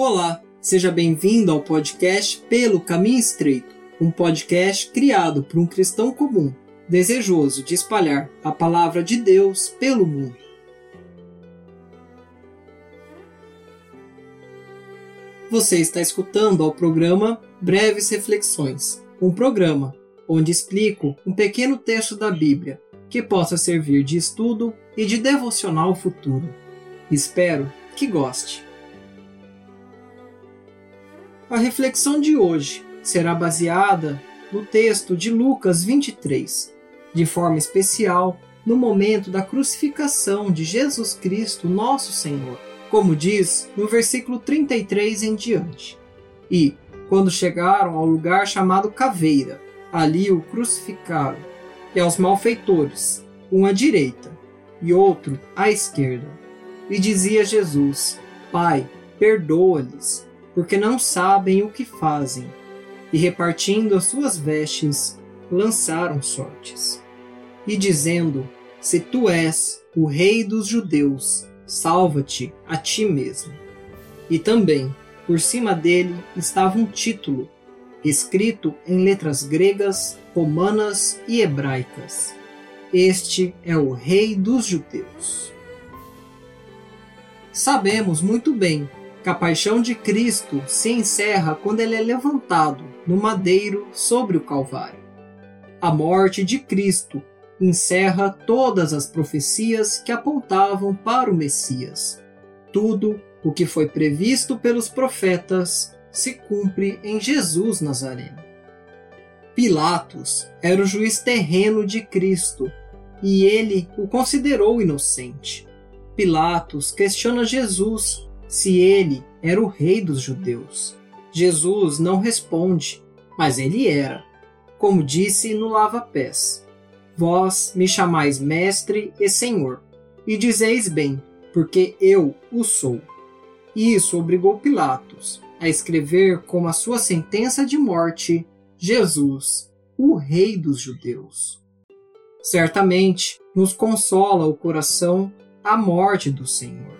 Olá, seja bem-vindo ao podcast Pelo Caminho Estreito, um podcast criado por um cristão comum, desejoso de espalhar a palavra de Deus pelo mundo. Você está escutando ao programa Breves Reflexões, um programa onde explico um pequeno texto da Bíblia que possa servir de estudo e de devocional futuro. Espero que goste. A reflexão de hoje será baseada no texto de Lucas 23, de forma especial no momento da crucificação de Jesus Cristo, nosso Senhor, como diz no versículo 33 em diante. E, quando chegaram ao lugar chamado Caveira, ali o crucificaram, e aos malfeitores, um à direita e outro à esquerda. E dizia Jesus: Pai, perdoa-lhes, porque não sabem o que fazem. E repartindo as suas vestes, lançaram sortes. E dizendo: Se tu és o rei dos judeus, salva-te a ti mesmo. E também, por cima dele, estava um título, escrito em letras gregas, romanas e hebraicas. Este é o Rei dos Judeus. Sabemos muito bem que a paixão de Cristo se encerra quando ele é levantado no madeiro sobre o Calvário. A morte de Cristo encerra todas as profecias que apontavam para o Messias. Tudo o que foi previsto pelos profetas se cumpre em Jesus Nazareno. Pilatos era o juiz terreno de Cristo e ele o considerou inocente. Pilatos questiona Jesus se ele era o rei dos judeus. Jesus não responde, mas ele era. Como disse no lava-pés: Vós me chamais mestre e senhor, e dizeis bem, porque eu o sou. Isso obrigou Pilatos a escrever como a sua sentença de morte Jesus, o Rei dos Judeus. Certamente nos consola o coração a morte do Senhor.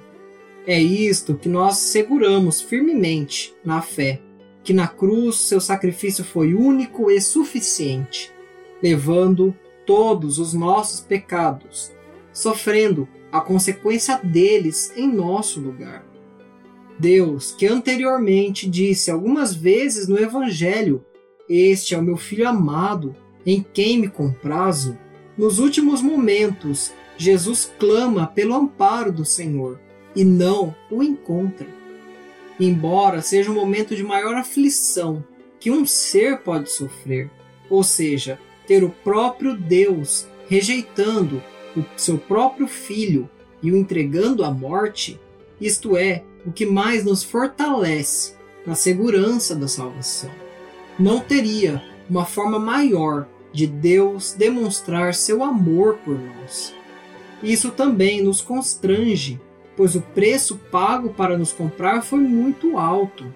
É isto que nós seguramos firmemente na fé, que na cruz seu sacrifício foi único e suficiente, levando todos os nossos pecados, sofrendo a consequência deles em nosso lugar. Deus, que anteriormente disse algumas vezes no Evangelho: Este é o meu filho amado, em quem me comprazo, nos últimos momentos, Jesus clama pelo amparo do Senhor e não o encontra. Embora seja um momento de maior aflição que um ser pode sofrer, ou seja, ter o próprio Deus rejeitando o seu próprio filho e o entregando à morte, isto é o que mais nos fortalece na segurança da salvação. Não teria uma forma maior de Deus demonstrar seu amor por nós. Isso também nos constrange pois o preço pago para nos comprar foi muito alto.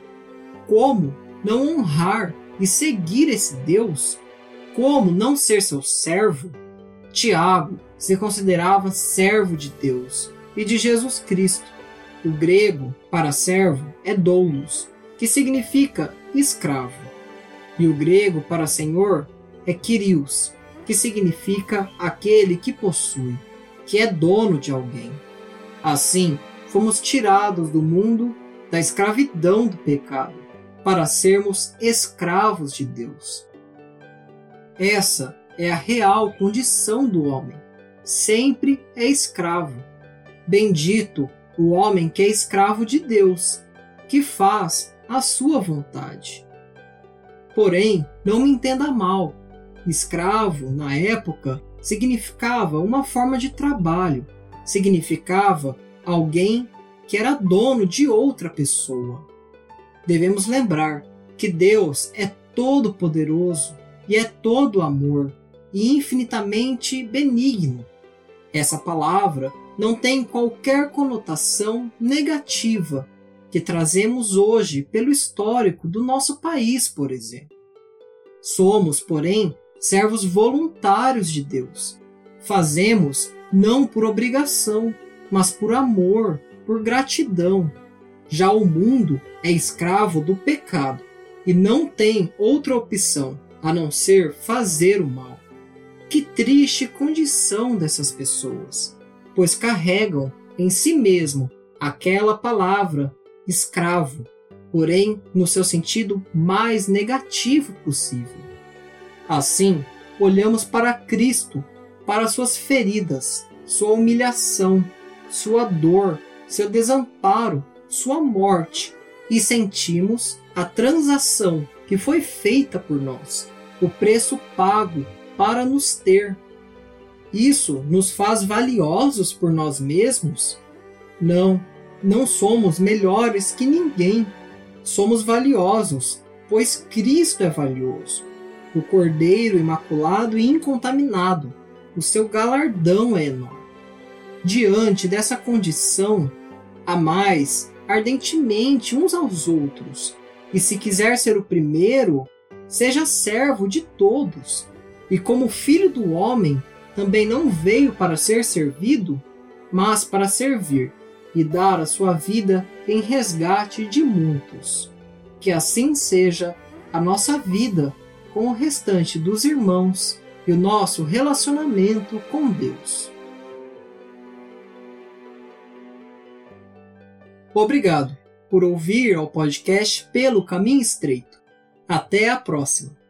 Como não honrar e seguir esse Deus? Como não ser seu servo? Tiago se considerava servo de Deus e de Jesus Cristo. O grego para servo é doulos, que significa escravo. E o grego para senhor é kyrios, que significa aquele que possui, que é dono de alguém. Assim, fomos tirados do mundo da escravidão do pecado para sermos escravos de Deus. Essa é a real condição do homem. Sempre é escravo. Bendito o homem que é escravo de Deus, que faz a sua vontade. Porém, não me entenda mal. Escravo, na época, significava uma forma de trabalho significava alguém que era dono de outra pessoa. Devemos lembrar que Deus é todo-poderoso e é todo amor e infinitamente benigno. Essa palavra não tem qualquer conotação negativa que trazemos hoje pelo histórico do nosso país, por exemplo. Somos, porém, servos voluntários de Deus. Fazemos não por obrigação, mas por amor, por gratidão. Já o mundo é escravo do pecado e não tem outra opção a não ser fazer o mal. Que triste condição dessas pessoas, pois carregam em si mesmo aquela palavra escravo, porém no seu sentido mais negativo possível. Assim, olhamos para Cristo, para suas feridas, sua humilhação, sua dor, seu desamparo, sua morte e sentimos a transação que foi feita por nós, o preço pago para nos ter. Isso nos faz valiosos por nós mesmos? Não, não somos melhores que ninguém. Somos valiosos, pois Cristo é valioso. O Cordeiro imaculado e incontaminado, o seu galardão é enorme. Diante dessa condição, amais ardentemente uns aos outros, e se quiser ser o primeiro, seja servo de todos. E como filho do homem, também não veio para ser servido, mas para servir e dar a sua vida em resgate de muitos. Que assim seja a nossa vida com o restante dos irmãos e o nosso relacionamento com Deus. Obrigado por ouvir ao podcast Pelo Caminho Estreito. Até a próxima!